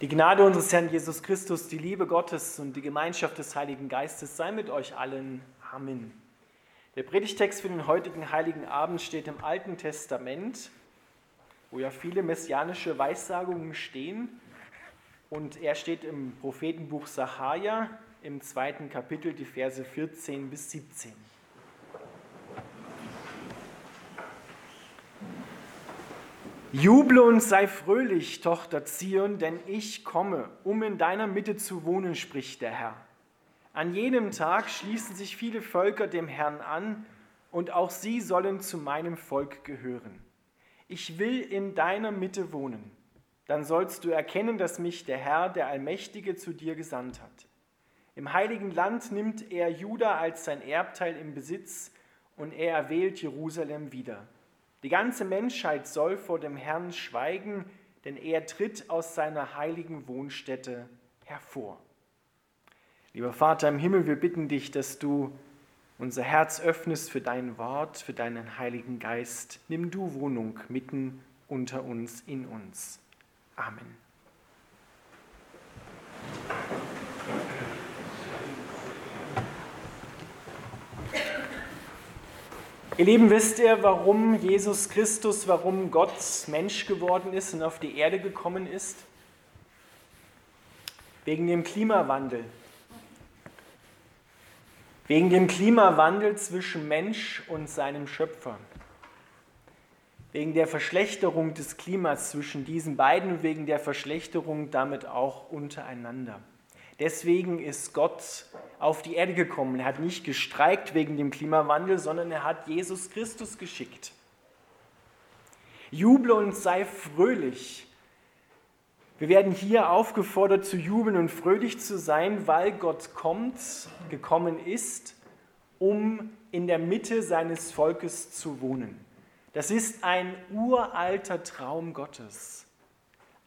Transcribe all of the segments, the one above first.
Die Gnade unseres Herrn Jesus Christus, die Liebe Gottes und die Gemeinschaft des Heiligen Geistes sei mit euch allen. Amen. Der Predigtext für den heutigen Heiligen Abend steht im Alten Testament, wo ja viele messianische Weissagungen stehen. Und er steht im Prophetenbuch Sacharja im zweiten Kapitel, die Verse 14 bis 17. Juble und sei fröhlich, Tochter Zion, denn ich komme, um in deiner Mitte zu wohnen, spricht der Herr. An jenem Tag schließen sich viele Völker dem Herrn an, und auch sie sollen zu meinem Volk gehören. Ich will in deiner Mitte wohnen. Dann sollst du erkennen, dass mich der Herr, der Allmächtige, zu dir gesandt hat. Im heiligen Land nimmt er Juda als sein Erbteil im Besitz, und er erwählt Jerusalem wieder. Die ganze Menschheit soll vor dem Herrn schweigen, denn er tritt aus seiner heiligen Wohnstätte hervor. Lieber Vater im Himmel, wir bitten dich, dass du unser Herz öffnest für dein Wort, für deinen Heiligen Geist. Nimm du Wohnung mitten unter uns, in uns. Amen. Ihr Lieben, wisst ihr, warum Jesus Christus, warum Gott Mensch geworden ist und auf die Erde gekommen ist? Wegen dem Klimawandel. Wegen dem Klimawandel zwischen Mensch und seinem Schöpfer. Wegen der Verschlechterung des Klimas zwischen diesen beiden und wegen der Verschlechterung damit auch untereinander. Deswegen ist Gott auf die Erde gekommen. Er hat nicht gestreikt wegen dem Klimawandel, sondern er hat Jesus Christus geschickt. Juble und sei fröhlich. Wir werden hier aufgefordert zu jubeln und fröhlich zu sein, weil Gott kommt, gekommen ist, um in der Mitte seines Volkes zu wohnen. Das ist ein uralter Traum Gottes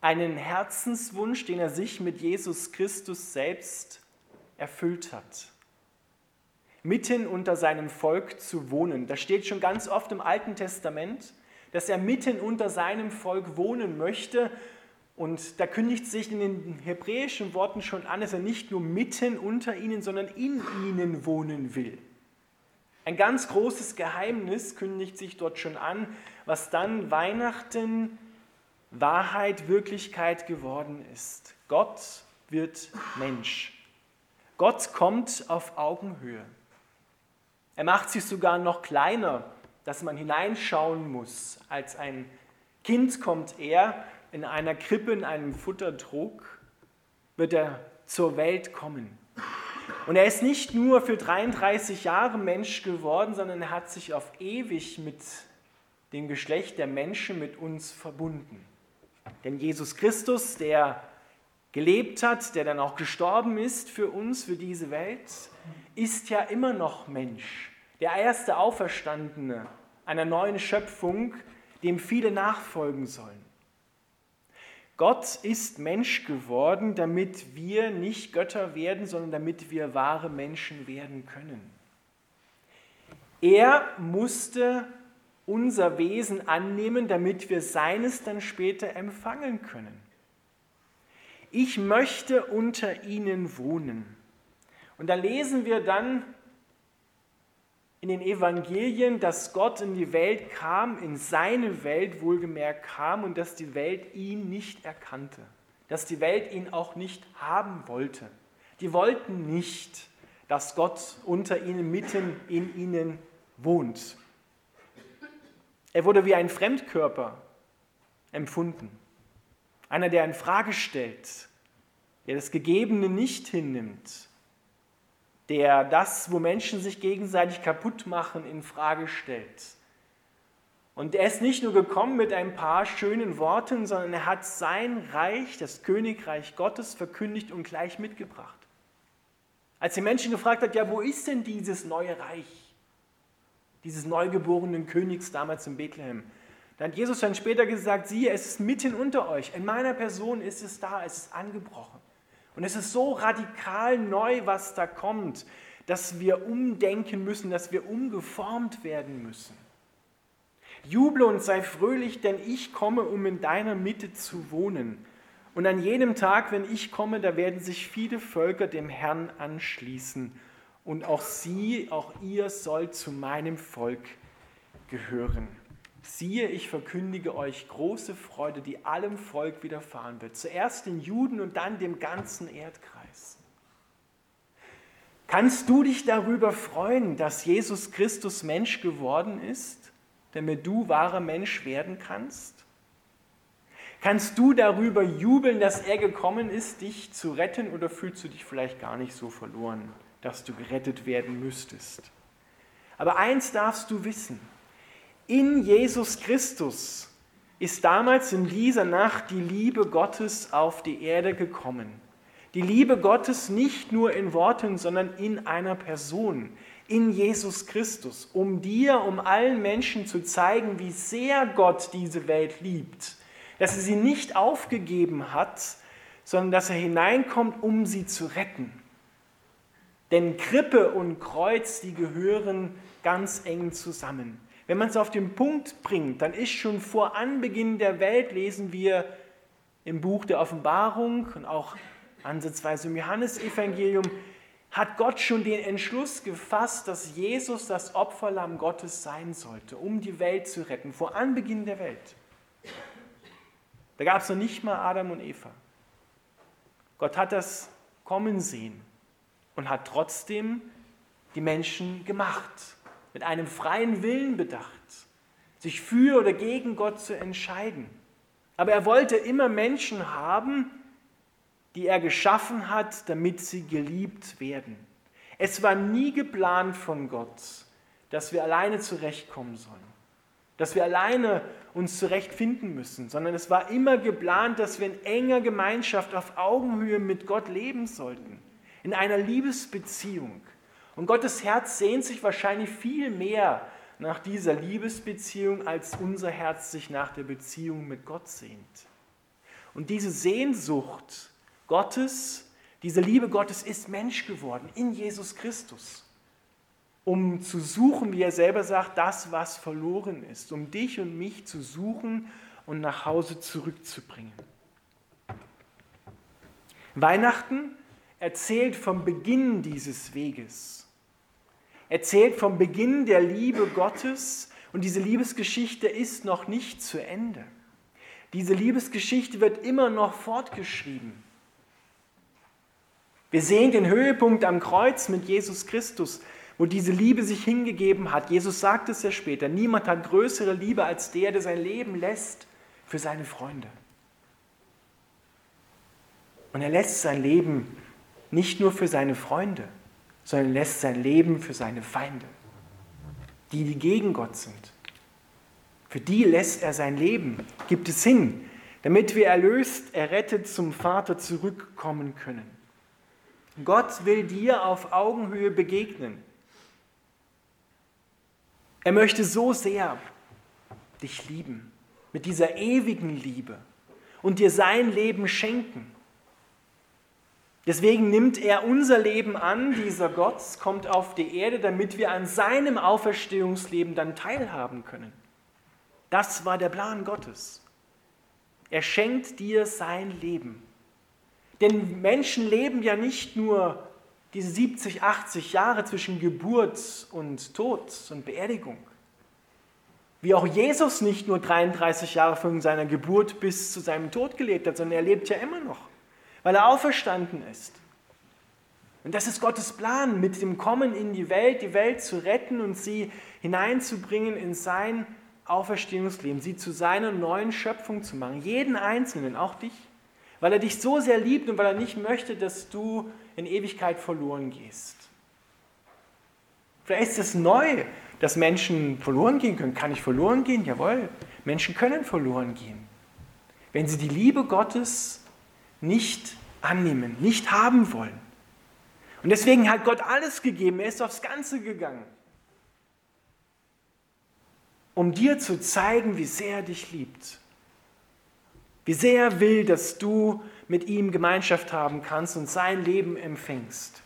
einen Herzenswunsch, den er sich mit Jesus Christus selbst erfüllt hat. Mitten unter seinem Volk zu wohnen. Das steht schon ganz oft im Alten Testament, dass er mitten unter seinem Volk wohnen möchte. Und da kündigt sich in den hebräischen Worten schon an, dass er nicht nur mitten unter ihnen, sondern in ihnen wohnen will. Ein ganz großes Geheimnis kündigt sich dort schon an, was dann Weihnachten Wahrheit Wirklichkeit geworden ist. Gott wird Mensch. Gott kommt auf Augenhöhe. Er macht sich sogar noch kleiner, dass man hineinschauen muss. Als ein Kind kommt er in einer Krippe, in einem Futtertrog, wird er zur Welt kommen. Und er ist nicht nur für 33 Jahre Mensch geworden, sondern er hat sich auf ewig mit dem Geschlecht der Menschen, mit uns verbunden. Denn Jesus Christus, der gelebt hat, der dann auch gestorben ist für uns, für diese Welt, ist ja immer noch Mensch. Der erste Auferstandene einer neuen Schöpfung, dem viele nachfolgen sollen. Gott ist Mensch geworden, damit wir nicht Götter werden, sondern damit wir wahre Menschen werden können. Er musste unser Wesen annehmen, damit wir seines dann später empfangen können. Ich möchte unter ihnen wohnen. Und da lesen wir dann in den Evangelien, dass Gott in die Welt kam, in seine Welt wohlgemerkt kam und dass die Welt ihn nicht erkannte, dass die Welt ihn auch nicht haben wollte. Die wollten nicht, dass Gott unter ihnen, mitten in ihnen wohnt. Er wurde wie ein Fremdkörper empfunden. Einer, der in Frage stellt, der das Gegebene nicht hinnimmt, der das, wo Menschen sich gegenseitig kaputt machen, in Frage stellt. Und er ist nicht nur gekommen mit ein paar schönen Worten, sondern er hat sein Reich, das Königreich Gottes, verkündigt und gleich mitgebracht. Als die Menschen gefragt hat, ja, wo ist denn dieses neue Reich? Dieses neugeborenen Königs damals in Bethlehem. Da hat Jesus dann später gesagt, siehe, es ist mitten unter euch. In meiner Person ist es da, es ist angebrochen. Und es ist so radikal neu, was da kommt, dass wir umdenken müssen, dass wir umgeformt werden müssen. Juble und sei fröhlich, denn ich komme, um in deiner Mitte zu wohnen. Und an jedem Tag, wenn ich komme, da werden sich viele Völker dem Herrn anschließen. Und auch sie, auch ihr sollt zu meinem Volk gehören. Siehe, ich verkündige euch große Freude, die allem Volk widerfahren wird. Zuerst den Juden und dann dem ganzen Erdkreis. Kannst du dich darüber freuen, dass Jesus Christus Mensch geworden ist, damit du wahrer Mensch werden kannst? Kannst du darüber jubeln, dass er gekommen ist, dich zu retten, oder fühlst du dich vielleicht gar nicht so verloren, dass du gerettet werden müsstest? Aber eins darfst du wissen, in Jesus Christus ist damals in dieser Nacht die Liebe Gottes auf die Erde gekommen. Die Liebe Gottes nicht nur in Worten, sondern in einer Person, in Jesus Christus, um dir, um allen Menschen zu zeigen, wie sehr Gott diese Welt liebt dass er sie nicht aufgegeben hat, sondern dass er hineinkommt, um sie zu retten. Denn Krippe und Kreuz, die gehören ganz eng zusammen. Wenn man es auf den Punkt bringt, dann ist schon vor Anbeginn der Welt, lesen wir im Buch der Offenbarung und auch ansatzweise im Johannesevangelium, hat Gott schon den Entschluss gefasst, dass Jesus das Opferlamm Gottes sein sollte, um die Welt zu retten, vor Anbeginn der Welt. Da gab es noch nicht mal Adam und Eva. Gott hat das kommen sehen und hat trotzdem die Menschen gemacht, mit einem freien Willen bedacht, sich für oder gegen Gott zu entscheiden. Aber er wollte immer Menschen haben, die er geschaffen hat, damit sie geliebt werden. Es war nie geplant von Gott, dass wir alleine zurechtkommen sollen, dass wir alleine uns zurechtfinden müssen, sondern es war immer geplant, dass wir in enger Gemeinschaft auf Augenhöhe mit Gott leben sollten, in einer Liebesbeziehung. Und Gottes Herz sehnt sich wahrscheinlich viel mehr nach dieser Liebesbeziehung, als unser Herz sich nach der Beziehung mit Gott sehnt. Und diese Sehnsucht Gottes, diese Liebe Gottes ist Mensch geworden in Jesus Christus um zu suchen, wie er selber sagt, das, was verloren ist, um dich und mich zu suchen und nach Hause zurückzubringen. Weihnachten erzählt vom Beginn dieses Weges, erzählt vom Beginn der Liebe Gottes und diese Liebesgeschichte ist noch nicht zu Ende. Diese Liebesgeschichte wird immer noch fortgeschrieben. Wir sehen den Höhepunkt am Kreuz mit Jesus Christus, wo diese Liebe sich hingegeben hat. Jesus sagt es ja später, niemand hat größere Liebe als der, der sein Leben lässt für seine Freunde. Und er lässt sein Leben nicht nur für seine Freunde, sondern lässt sein Leben für seine Feinde, die, die gegen Gott sind. Für die lässt er sein Leben, gibt es hin, damit wir erlöst, errettet zum Vater zurückkommen können. Gott will dir auf Augenhöhe begegnen. Er möchte so sehr dich lieben, mit dieser ewigen Liebe und dir sein Leben schenken. Deswegen nimmt er unser Leben an, dieser Gott kommt auf die Erde, damit wir an seinem Auferstehungsleben dann teilhaben können. Das war der Plan Gottes. Er schenkt dir sein Leben. Denn Menschen leben ja nicht nur diese 70, 80 Jahre zwischen Geburt und Tod und Beerdigung. Wie auch Jesus nicht nur 33 Jahre von seiner Geburt bis zu seinem Tod gelebt hat, sondern er lebt ja immer noch, weil er auferstanden ist. Und das ist Gottes Plan, mit dem Kommen in die Welt, die Welt zu retten und sie hineinzubringen in sein Auferstehungsleben, sie zu seiner neuen Schöpfung zu machen. Jeden Einzelnen, auch dich. Weil er dich so sehr liebt und weil er nicht möchte, dass du in Ewigkeit verloren gehst. Vielleicht ist es neu, dass Menschen verloren gehen können. Kann ich verloren gehen? Jawohl, Menschen können verloren gehen. Wenn sie die Liebe Gottes nicht annehmen, nicht haben wollen. Und deswegen hat Gott alles gegeben, er ist aufs Ganze gegangen, um dir zu zeigen, wie sehr er dich liebt. Wie sehr er will, dass du mit ihm Gemeinschaft haben kannst und sein Leben empfängst.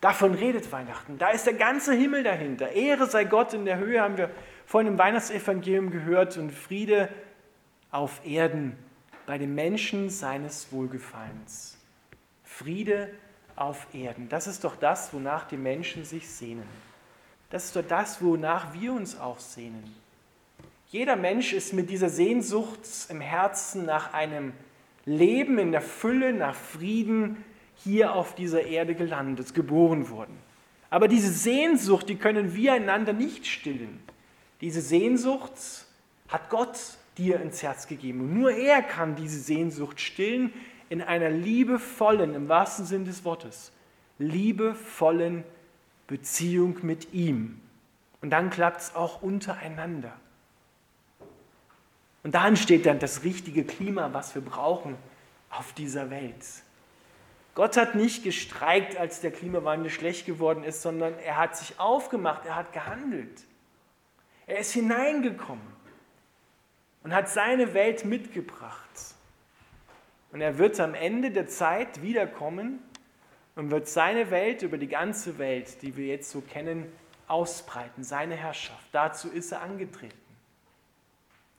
Davon redet Weihnachten. Da ist der ganze Himmel dahinter. Ehre sei Gott in der Höhe, haben wir vorhin im Weihnachtsevangelium gehört, und Friede auf Erden bei den Menschen seines Wohlgefallens. Friede auf Erden. Das ist doch das, wonach die Menschen sich sehnen. Das ist doch das, wonach wir uns auch sehnen. Jeder Mensch ist mit dieser Sehnsucht im Herzen nach einem Leben in der Fülle, nach Frieden hier auf dieser Erde gelandet, geboren worden. Aber diese Sehnsucht, die können wir einander nicht stillen. Diese Sehnsucht hat Gott dir ins Herz gegeben. Und nur er kann diese Sehnsucht stillen in einer liebevollen, im wahrsten Sinn des Wortes, liebevollen Beziehung mit ihm. Und dann klappt es auch untereinander. Und da entsteht dann das richtige Klima, was wir brauchen auf dieser Welt. Gott hat nicht gestreikt, als der Klimawandel schlecht geworden ist, sondern er hat sich aufgemacht, er hat gehandelt. Er ist hineingekommen und hat seine Welt mitgebracht. Und er wird am Ende der Zeit wiederkommen und wird seine Welt über die ganze Welt, die wir jetzt so kennen, ausbreiten, seine Herrschaft. Dazu ist er angetreten.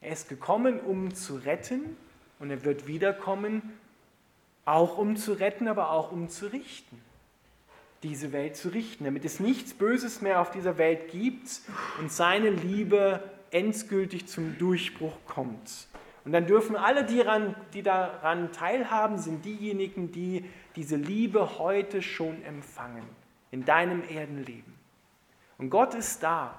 Er ist gekommen, um zu retten und er wird wiederkommen, auch um zu retten, aber auch um zu richten. Diese Welt zu richten, damit es nichts Böses mehr auf dieser Welt gibt und seine Liebe endgültig zum Durchbruch kommt. Und dann dürfen alle, die daran, die daran teilhaben, sind diejenigen, die diese Liebe heute schon empfangen, in deinem Erdenleben. Und Gott ist da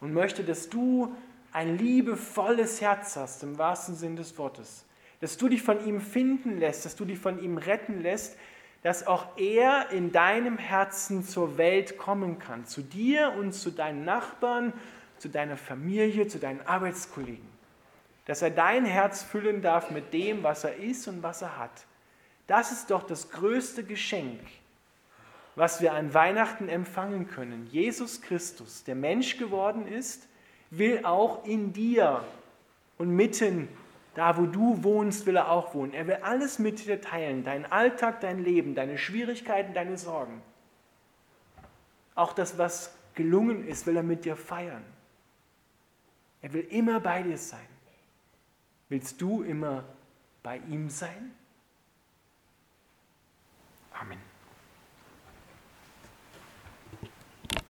und möchte, dass du ein liebevolles Herz hast, im wahrsten Sinn des Wortes. Dass du dich von ihm finden lässt, dass du dich von ihm retten lässt, dass auch er in deinem Herzen zur Welt kommen kann, zu dir und zu deinen Nachbarn, zu deiner Familie, zu deinen Arbeitskollegen. Dass er dein Herz füllen darf mit dem, was er ist und was er hat. Das ist doch das größte Geschenk, was wir an Weihnachten empfangen können. Jesus Christus, der Mensch geworden ist, will auch in dir und mitten da, wo du wohnst, will er auch wohnen. Er will alles mit dir teilen, deinen Alltag, dein Leben, deine Schwierigkeiten, deine Sorgen. Auch das, was gelungen ist, will er mit dir feiern. Er will immer bei dir sein. Willst du immer bei ihm sein? Amen.